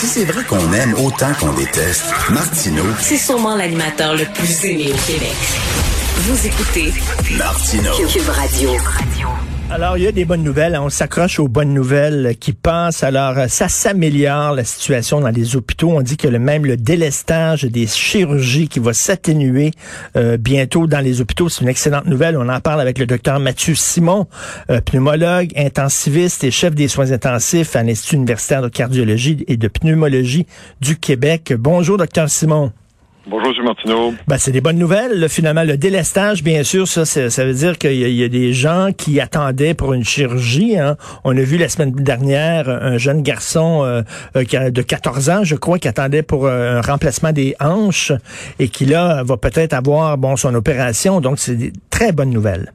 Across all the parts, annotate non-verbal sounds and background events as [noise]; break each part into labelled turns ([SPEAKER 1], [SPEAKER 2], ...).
[SPEAKER 1] Si c'est vrai qu'on aime autant qu'on déteste, Martineau,
[SPEAKER 2] C'est sûrement l'animateur le plus aimé au Québec. Vous écoutez
[SPEAKER 1] Martineau.
[SPEAKER 2] Cube Radio.
[SPEAKER 3] Alors, il y a des bonnes nouvelles. hein. On s'accroche aux bonnes nouvelles qui passent. Alors, euh, ça s'améliore, la situation dans les hôpitaux. On dit que le, même le délestage des chirurgies qui va s'atténuer euh, bientôt dans les hôpitaux. C'est une excellente nouvelle. On en parle avec le docteur Mathieu Simon, euh, pneumologue, intensiviste et chef des soins intensifs à l'Institut universitaire de cardiologie et de pneumologie du Québec. Bonjour, docteur Simon.
[SPEAKER 4] Bonjour, M.
[SPEAKER 3] Ben, c'est des bonnes nouvelles. là. Finalement, le délestage, bien sûr, ça, ça veut dire qu'il y, a- des gens qui attendaient pour une chirurgie. hein. On a vu la semaine dernière un jeune garçon euh, euh, de 14 ans, je crois, qui attendait pour euh, un remplacement des hanches et qui, là, va peut-être avoir bon son opération. Donc, c'est des très bonnes nouvelles.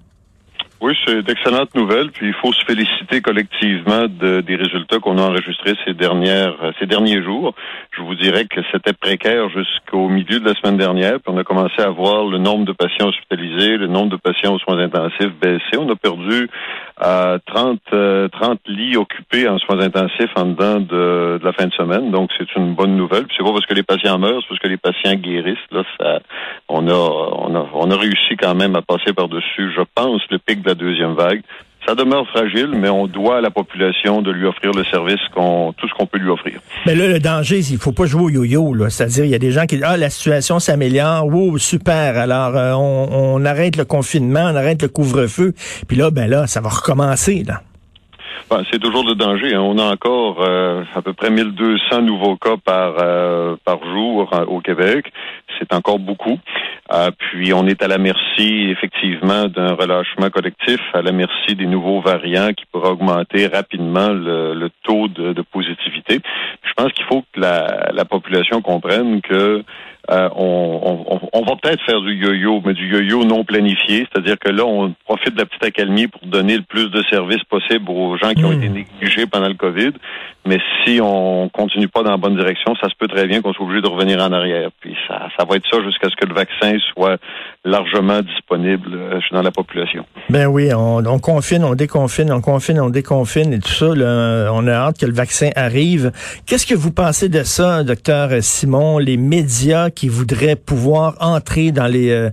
[SPEAKER 4] Oui, c'est d'excellentes nouvelles, puis il faut se féliciter collectivement de- des résultats qu'on a enregistrés ces dernières, euh, ces derniers jours. Je vous dirais que c'était précaire jusqu'au milieu de la semaine dernière, puis on a commencé à voir le nombre de patients hospitalisés, le nombre de patients aux soins intensifs baisser. On a perdu euh, 30, euh, 30 lits occupés en soins intensifs en dedans de, de la fin de semaine, donc c'est une bonne nouvelle. Puis c'est pas parce que les patients meurent, c'est parce que les patients guérissent. Là, ça, on a, on a, on a réussi quand même à passer par-dessus, je pense, le pic de la deuxième vague. Ça demeure fragile, mais on doit à la population de lui offrir le service qu'on, tout ce qu'on peut lui offrir.
[SPEAKER 3] Mais là, le danger, qu'il faut pas jouer au yo-yo. là. C'est-à-dire, il y a des gens qui disent, ah, la situation s'améliore, wow, super. Alors, euh, on, on arrête le confinement, on arrête le couvre-feu. Puis là, ben là, ça va recommencer. Là.
[SPEAKER 4] Ben, c'est toujours le danger. hein. On a encore euh, à peu près 1200 nouveaux cas par euh, par jour euh, au Québec. C'est encore beaucoup. Euh, puis on est à la merci effectivement d'un relâchement collectif, à la merci des nouveaux variants qui pourraient augmenter rapidement le, le taux de, de positivité. Je pense qu'il faut que la, la population comprenne que euh, on, on, on va peut-être faire du yo-yo, mais du yo-yo non planifié, c'est-à-dire que là, on profite de la petite accalmie pour donner le plus de services possible aux gens qui ont
[SPEAKER 3] Mm.
[SPEAKER 4] été négligés pendant le COVID. Mais si on continue pas dans la bonne direction, ça se peut très bien qu'on soit obligé de revenir en arrière. Puis ça, ça va être ça jusqu'à ce que le vaccin soit largement disponible euh, dans la population.
[SPEAKER 3] Ben oui, on, on confine, on déconfine, on confine, on déconfine et tout ça. là, on a hâte que le vaccin arrive. Qu'est-ce que vous pensez de ça, docteur Simon, les médias qui voudraient pouvoir entrer dans les euh,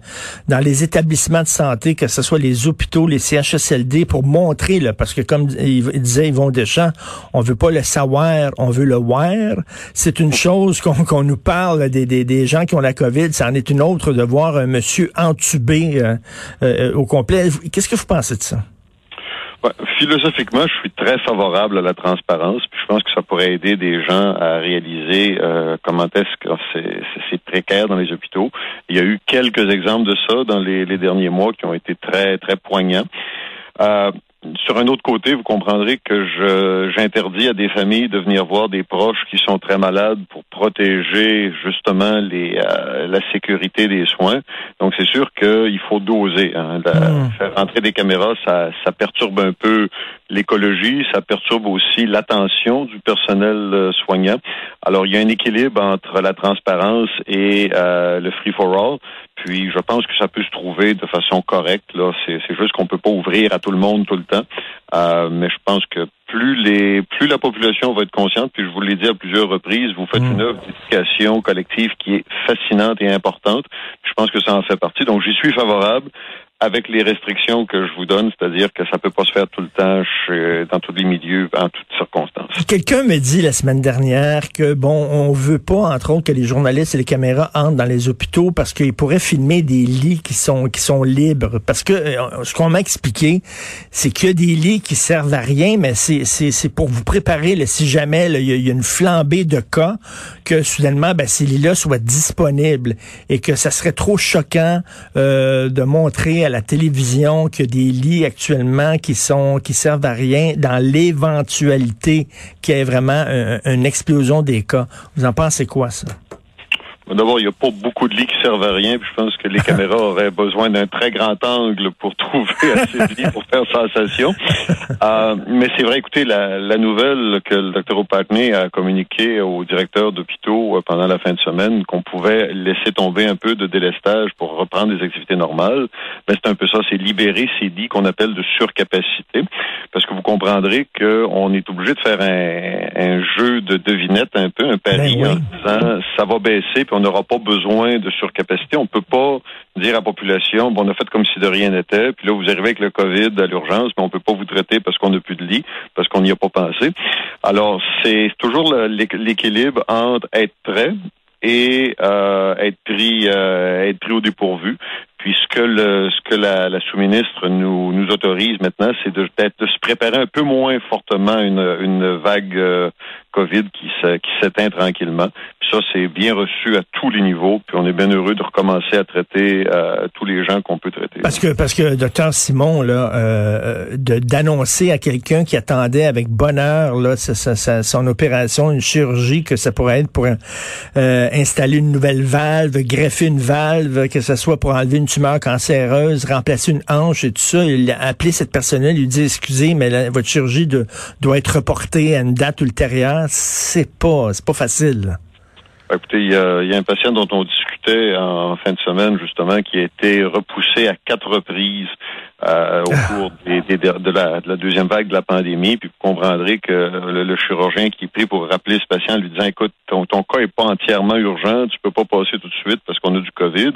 [SPEAKER 3] dans les établissements de santé, que ce soit les hôpitaux, les CHSLD, pour montrer, là, parce que comme il, il disait Yvon Deschamps, on veut pas le savoir, on veut le voir. C'est une chose qu'on nous parle des, des, des gens qui ont la COVID, ça en est une autre de voir un monsieur entubé euh, euh, au complet. Qu'est-ce que vous pensez de ça?
[SPEAKER 4] Ouais, philosophiquement, je suis très favorable à la transparence, puis je pense que ça pourrait aider des gens à réaliser euh, comment est-ce que c'est, précaire dans les hôpitaux. Il y a eu quelques exemples de ça dans les, les derniers mois qui ont été très, très poignants. Euh, sur un autre côté, vous comprendrez que je j'interdis à des familles de venir voir des proches qui sont très malades pour protéger justement les euh, la sécurité des soins. Donc c'est sûr qu'il faut doser. Hein. La-
[SPEAKER 3] Mm.
[SPEAKER 4] Faire entrer des caméras, ça, ça perturbe un peu l'écologie, ça perturbe aussi l'attention du personnel euh, soignant. Alors il y a un équilibre entre la transparence et euh, le free for all. Puis je pense que ça peut se trouver de façon correcte. Là, c'est c'est juste qu'on peut pas ouvrir à tout le monde tout le temps. Euh, mais je pense que plus les plus la population va être consciente, puis je vous l'ai dit à plusieurs reprises, vous faites
[SPEAKER 3] Mm.
[SPEAKER 4] une œuvre d'éducation collective qui est fascinante et importante. Je pense que ça en fait partie. Donc j'y suis favorable avec les restrictions que je vous donne, c'est-à-dire que ça peut pas se faire tout le temps chez- dans tous les milieux, en toutes circonstances.
[SPEAKER 3] Quelqu'un me dit la semaine dernière que bon, on veut pas entre autres que les journalistes et les caméras entrent dans les hôpitaux parce qu'ils pourraient filmer des lits qui sont qui sont libres. Parce que euh, ce qu'on m'a expliqué, c'est qu'il y a des lits qui servent à rien, mais c'est c'est pour vous préparer là, si jamais là, il y, a- il y a une flambée de cas que soudainement ben, ces lits-là soient disponibles et que ça serait trop choquant euh, de montrer à la télévision qu'il y a des lits actuellement qui sont qui servent à rien dans l'éventualité qu'il y ait vraiment un- une explosion des cas. Vous en pensez quoi ça?
[SPEAKER 4] D'abord, il n'y a pas beaucoup de lits qui servent à rien, puis je pense que les [laughs] caméras auraient besoin d'un très grand angle pour [laughs] trouver assez de lits pour faire sensation. Euh, mais c'est vrai, écoutez, la, la nouvelle que le docteur O'Partney a communiqué au directeur d'hôpitaux euh, pendant la fin de semaine, qu'on pouvait laisser tomber un peu de délestage pour reprendre des activités normales, ben c'est un peu ça, c'est libérer ces lits qu'on appelle de surcapacité, parce que vous comprendrez qu'on est obligé de faire un, un jeu de devinette un peu, un pari
[SPEAKER 3] Ben oui.
[SPEAKER 4] en disant ça va baisser puis on n'aura pas besoin de surcapacité. On peut pas dire à la population bon on a fait comme si de rien n'était puis là vous arrivez avec le Covid à l'urgence mais on peut pas vous traiter parce qu'on n'a plus de lit parce qu'on n'y a pas pensé. Alors c'est toujours l'équilibre entre être prêt et euh, être pris euh, être pris au dépourvu. Puis ce que la, sous-ministre nous autorise maintenant, c'est de peut-être de se préparer un peu moins fortement à une une vague euh, Covid qui s'éteint tranquillement. Puis ça c'est bien reçu à tous les niveaux. Puis on est bien heureux de recommencer à traiter euh, tous les gens qu'on peut traiter.
[SPEAKER 3] Parce que, parce que docteur Simon, là, euh, de- d'annoncer à quelqu'un qui attendait avec bonheur là, son opération, une chirurgie, que ça pourrait être pour euh, installer une nouvelle valve, greffer une valve, que ce soit pour enlever une tumeur cancéreuse, remplacer une hanche et tout ça, il a appelé cette personne-là, lui dit excusez, mais votre chirurgie doit être reportée à une date ultérieure. C'est pas, c'est pas facile. là.
[SPEAKER 4] Écoutez, il y, a, il y a un patient dont on discutait en fin de semaine, justement, qui a été repoussé à quatre reprises euh, au cours des- des- de, la, de la deuxième vague de la pandémie. Puis vous comprendrez que le, le chirurgien qui est pris pour rappeler ce patient, lui disant, écoute, ton, ton cas est pas entièrement urgent, tu peux pas passer tout de suite parce qu'on a du COVID.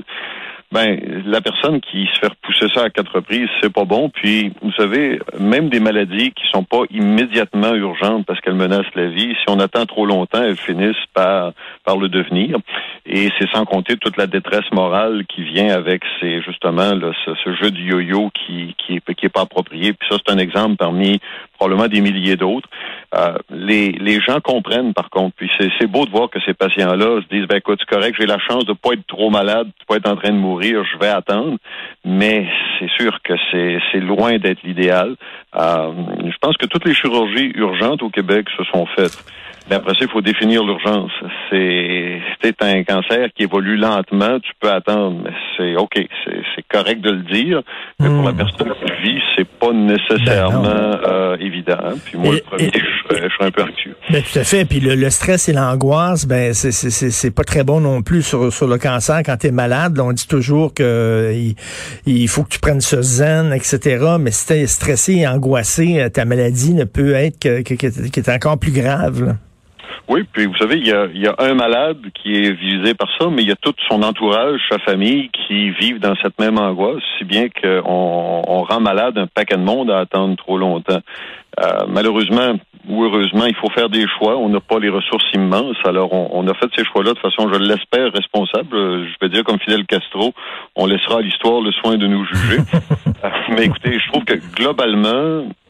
[SPEAKER 4] Ben, la personne qui se fait repousser ça à quatre reprises, c'est pas bon. Puis, vous savez, même des maladies qui sont pas immédiatement urgentes parce qu'elles menacent la vie, si on attend trop longtemps, elles finissent par, par le devenir. Et c'est sans compter toute la détresse morale qui vient avec ces, justement, là, ce, jeu du yo-yo qui, qui est, qui est pas approprié. Puis ça, c'est un exemple parmi probablement des milliers d'autres. Euh, les, les gens comprennent, par contre. Puis c'est, beau de voir que ces patients-là se disent, ben écoute, c'est correct, j'ai la chance de pas être trop malade, de pas être en train de mourir, je vais attendre. Mais c'est sûr que c'est, c'est loin d'être l'idéal. Euh, je pense que toutes les chirurgies urgentes au Québec se sont faites. Mais après ça, il faut définir l'urgence. C'est, un cancer qui évolue lentement, tu peux attendre, mais c'est OK, c'est, c'est correct de le dire. Mais pour la
[SPEAKER 3] Hmm.
[SPEAKER 4] personne qui vit, c'est pas nécessairement
[SPEAKER 3] Ben
[SPEAKER 4] euh, évident. Puis moi,
[SPEAKER 3] Et-
[SPEAKER 4] le premier,
[SPEAKER 3] et-
[SPEAKER 4] je, je serais un peu anxieux.
[SPEAKER 3] Ben, tout à fait. Puis le, le stress et l'angoisse, ben c'est c'est- c'est c'est pas très bon non plus sur, sur le cancer quand tu es malade. Là, on dit toujours que euh, il, il faut que tu prennes ce zen, etc. Mais si t'es stressé et angoissé, euh, ta maladie ne peut être que, que, que- est encore plus grave. là.
[SPEAKER 4] Oui, puis vous savez, il y a, un malade qui est visé par ça, mais il y a tout son entourage, sa famille qui vivent dans cette même angoisse, si bien qu'on on rend malade un paquet de monde à attendre trop longtemps. Euh, malheureusement ou heureusement, il faut faire des choix. On n'a pas les ressources immenses. Alors, on, on a fait ces choix-là de façon, je l'espère, responsable. Euh, Je vais dire comme Fidel Castro, on laissera à l'histoire le soin de nous juger. [laughs] Euh, Mais écoutez, je trouve que globalement,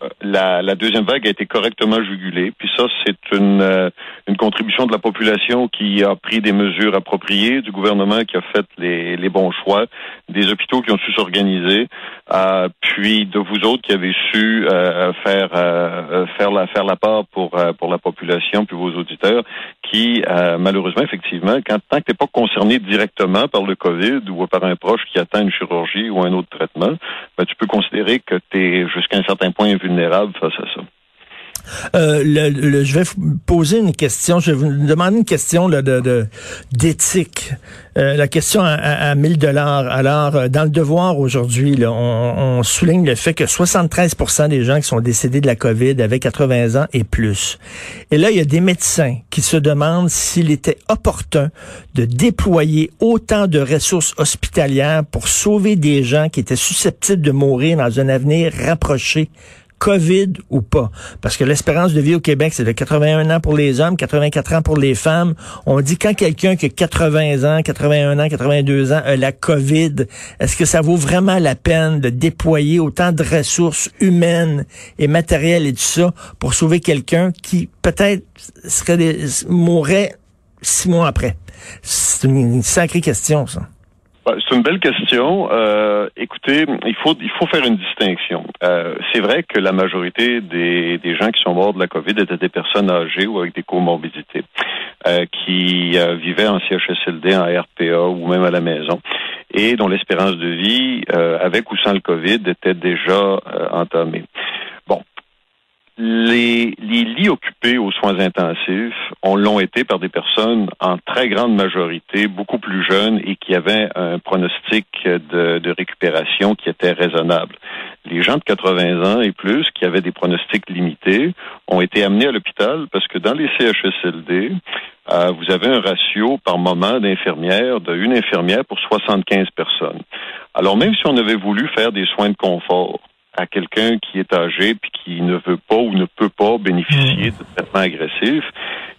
[SPEAKER 4] euh, la, la deuxième vague a été correctement jugulée. Puis ça, c'est une, euh, une contribution de la population qui a pris des mesures appropriées, du gouvernement qui a fait les, les bons choix, des hôpitaux qui ont su s'organiser, euh, puis de vous autres qui avez su euh, faire euh, faire la faire la part pour euh, pour la population puis vos auditeurs qui euh, malheureusement effectivement quand tant que t'es pas concerné directement par le Covid ou par un proche qui attend une chirurgie ou un autre traitement, ben, tu peux considérer que tu es jusqu'à un certain point invulnérable face à ça.
[SPEAKER 3] Euh, le, le- je vais vous poser une question. Je vais vous demander une question là, de d'éthique. Euh, la question à, à, à 1000 dollars. Alors, euh, dans le devoir aujourd'hui, on, on souligne le fait que 73% des gens qui sont décédés de la COVID avaient 80 ans et plus. Et là, il y a des médecins qui se demandent s'il était opportun de déployer autant de ressources hospitalières pour sauver des gens qui étaient susceptibles de mourir dans un avenir rapproché. COVID ou pas. Parce que l'espérance de vie au Québec, c'est de 81 ans pour les hommes, 84 ans pour les femmes. On dit quand quelqu'un qui a 80 ans, 81 ans, 82 ans a la COVID, est-ce que ça vaut vraiment la peine de déployer autant de ressources humaines et matérielles et tout ça pour sauver quelqu'un qui peut-être serait des, mourrait six mois après? C'est une, une sacrée question, ça.
[SPEAKER 4] Ben, C'est une belle question. Euh, écoutez, il faut il faut faire une distinction. Euh, c'est vrai que la majorité des, des gens qui sont morts de la COVID étaient des personnes âgées ou avec des comorbidités euh, qui euh, vivaient en CHSLD, en RPA ou même à la maison et dont l'espérance de vie, euh, avec ou sans le COVID, était déjà euh, entamée. Les, les lits occupés aux soins intensifs, on l'ont été par des personnes en très grande majorité, beaucoup plus jeunes et qui avaient un pronostic de, de récupération qui était raisonnable. Les gens de 80 ans et plus qui avaient des pronostics limités ont été amenés à l'hôpital parce que dans les CHSLD, euh, vous avez un ratio par moment d'infirmières, de une infirmière pour 75 personnes. Alors même si on avait voulu faire des soins de confort, à quelqu'un qui est âgé puis qui ne veut pas ou ne peut pas bénéficier de traitements agressifs,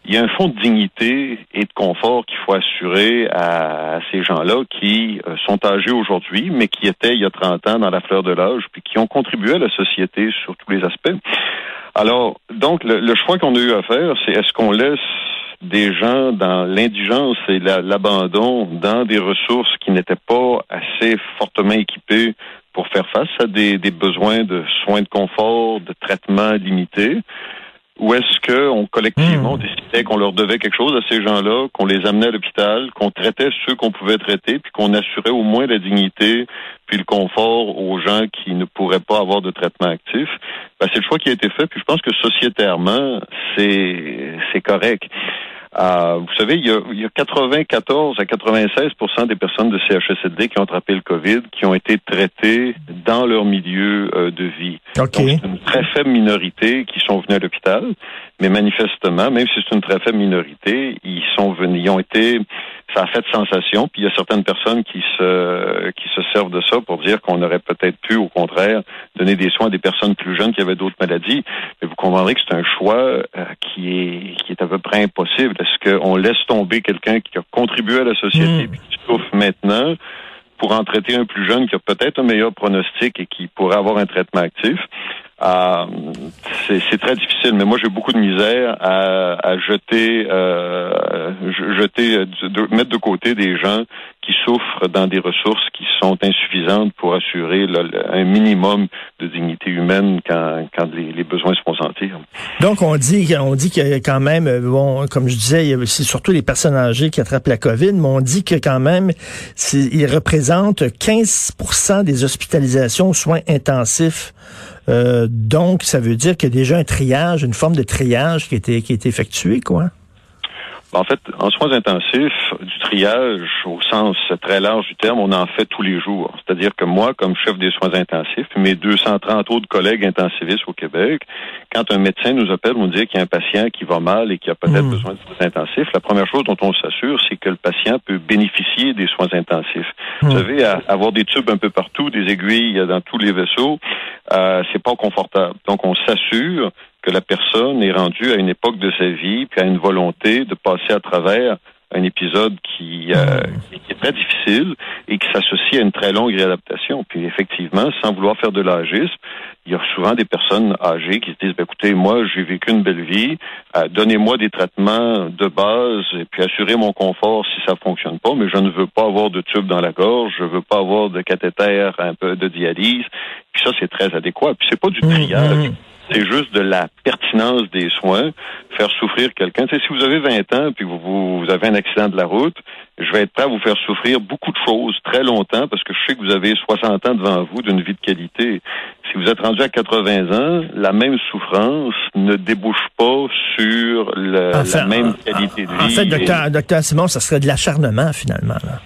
[SPEAKER 4] il y a un fond de dignité et de confort qu'il faut assurer à, ces gens-là qui euh, sont âgés aujourd'hui, mais qui étaient il y a 30 ans dans la fleur de l'âge, puis qui ont contribué à la société sur tous les aspects. Alors, donc, le, choix qu'on a eu à faire, c'est est-ce qu'on laisse des gens dans l'indigence et l'abandon, dans des ressources qui n'étaient pas assez fortement équipées pour faire face à des, besoins de soins de confort, de traitement limité? Ou est-ce qu'on collectivement hmm. décidait qu'on leur devait quelque chose à ces gens-là, qu'on les amenait à l'hôpital, qu'on traitait ceux qu'on pouvait traiter, puis qu'on assurait au moins la dignité puis le confort aux gens qui ne pourraient pas avoir de traitement actif? Ben, c'est le choix qui a été fait, puis je pense que sociétairement, c'est correct. Euh, vous savez, il y, a, il y, a, 94 à 96% des personnes de CHSLD qui ont attrapé le COVID, qui ont été traitées dans leur milieu euh, de vie. Donc, c'est une très faible minorité qui sont venus à l'hôpital, mais manifestement, même si c'est une très faible minorité, ils sont venus, ils ont été ça a fait sensation. Puis il y a certaines personnes qui se qui se servent de ça pour dire qu'on aurait peut-être pu, au contraire, donner des soins à des personnes plus jeunes qui avaient d'autres maladies. Mais vous comprendrez que c'est un choix euh, qui est qui est à peu près impossible. Est-ce qu'on laisse tomber quelqu'un qui a contribué à la société et hmm. qui souffre maintenant pour en traiter un plus jeune qui a peut-être un meilleur pronostic et qui pourrait avoir un traitement actif? Euh, c'est très difficile, mais moi j'ai beaucoup de misère à, à jeter, euh, jeter, de, mettre de côté des gens qui souffrent dans des ressources qui sont insuffisantes pour assurer un minimum de dignité humaine quand, quand les, besoins se font sentir.
[SPEAKER 3] Donc on dit, on dit a quand même, bon, comme je disais, c'est surtout les personnes âgées qui attrapent la COVID, mais on dit que quand même, ils représentent 15% des hospitalisations aux soins intensifs euh, donc, ça veut dire qu'il y a déjà un triage, une forme de triage qui a été, qui a été effectué, quoi.
[SPEAKER 4] En fait, en soins intensifs, du triage au sens très large du terme, on en fait tous les jours. C'est-à-dire que moi, comme chef des soins intensifs, mes 230 autres collègues intensivistes au Québec, quand un médecin nous appelle, on dit qu'il y a un patient qui va mal et qui a peut-être hmm. besoin de soins intensifs, la première chose dont on s'assure, c'est que le patient peut bénéficier des soins intensifs. Vous hmm. savez, avoir des tubes un peu partout, des aiguilles dans tous les vaisseaux, euh, c'est pas confortable. Donc, on s'assure que la personne est rendue à une époque de sa vie, puis à une volonté de passer à travers un épisode qui, euh, est très difficile et qui s'associe à une très longue réadaptation. Puis effectivement, sans vouloir faire de l'âgisme, il y a souvent des personnes âgées qui se disent, ben, écoutez, moi, j'ai vécu une belle vie, euh, donnez-moi des traitements de base et puis assurez mon confort si ça fonctionne pas, mais je ne veux pas avoir de tube dans la gorge, je veux pas avoir de cathéter, un peu de dialyse. Puis ça, c'est très adéquat. Puis c'est pas du mmh, triage. C'est juste de la pertinence des soins, faire souffrir quelqu'un. si vous avez 20 ans puis vous, vous, avez un accident de la route, je vais être prêt à vous faire souffrir beaucoup de choses très longtemps parce que je sais que vous avez 60 ans devant vous d'une vie de qualité. Si vous êtes rendu à 80 ans, la même souffrance ne débouche pas sur la même qualité de vie.
[SPEAKER 3] En fait, docteur, docteur Simon, ça serait de l'acharnement finalement. Là.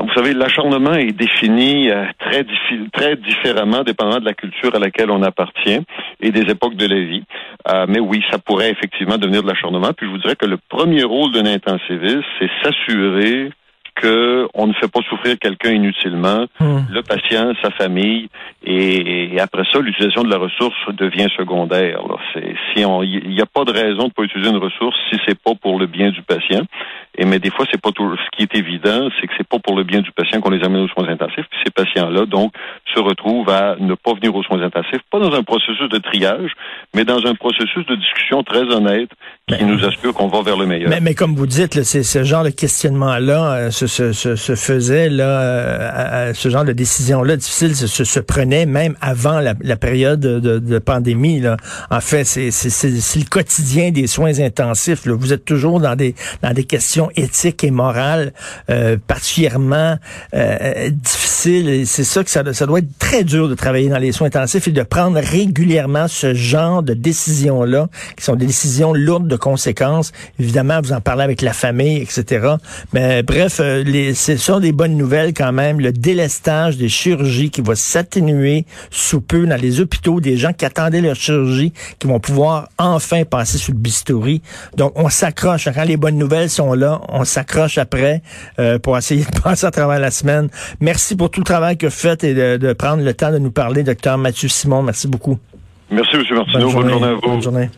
[SPEAKER 4] Vous savez, l'acharnement est défini euh, très, très différemment dépendant de la culture à laquelle on appartient et des époques de la vie. Euh, mais oui, ça pourrait effectivement devenir de l'acharnement. Puis je vous dirais que le premier rôle d'un intensiviste, c'est s'assurer qu'on ne fait pas souffrir quelqu'un inutilement, hmm. le patient, sa famille, et, après ça, l'utilisation de la ressource devient secondaire. Si il n'y a pas de raison de ne pas utiliser une ressource si c'est pas pour le bien du patient. Et mais des fois, c'est pas tout. Ce qui est évident, c'est que c'est pas pour le bien du patient qu'on les amène aux soins intensifs. Puis ces patients-là, donc, se retrouvent à ne pas venir aux soins intensifs, pas dans un processus de triage, mais dans un processus de discussion très honnête qui nous assure qu'on va vers le meilleur.
[SPEAKER 3] Mais, mais comme vous dites, c'est ce genre de questionnement-là euh, se, se, se, faisait, là, euh, ce genre de décision-là difficile se, se, prenait même avant la, la période de, de, pandémie. Là. En fait, c'est le quotidien des soins intensifs. Là. Vous êtes toujours dans des dans des questions éthiques et morales euh, particulièrement euh, difficiles. C'est ça que ça, ça doit être très dur de travailler dans les soins intensifs et de prendre régulièrement ce genre de décisions-là, qui sont des décisions lourdes de conséquences. Évidemment, vous en parlez avec la famille, etc. Mais bref, euh, les, ce sont des bonnes nouvelles quand même. Le délestage des chirurgies qui va s'atténuer sous peu dans les hôpitaux, des gens qui attendaient leur chirurgie, qui vont pouvoir enfin passer sur le bistouri. Donc, on s'accroche. Quand les bonnes nouvelles sont là, on s'accroche après euh, pour essayer de [laughs] passer à travers la semaine. Merci pour tout le travail que vous faites et de, de prendre le temps de nous parler, docteur Mathieu Simon. Merci beaucoup.
[SPEAKER 4] Merci, M. Martineau. Bonne journée, à vous. Bonne journée.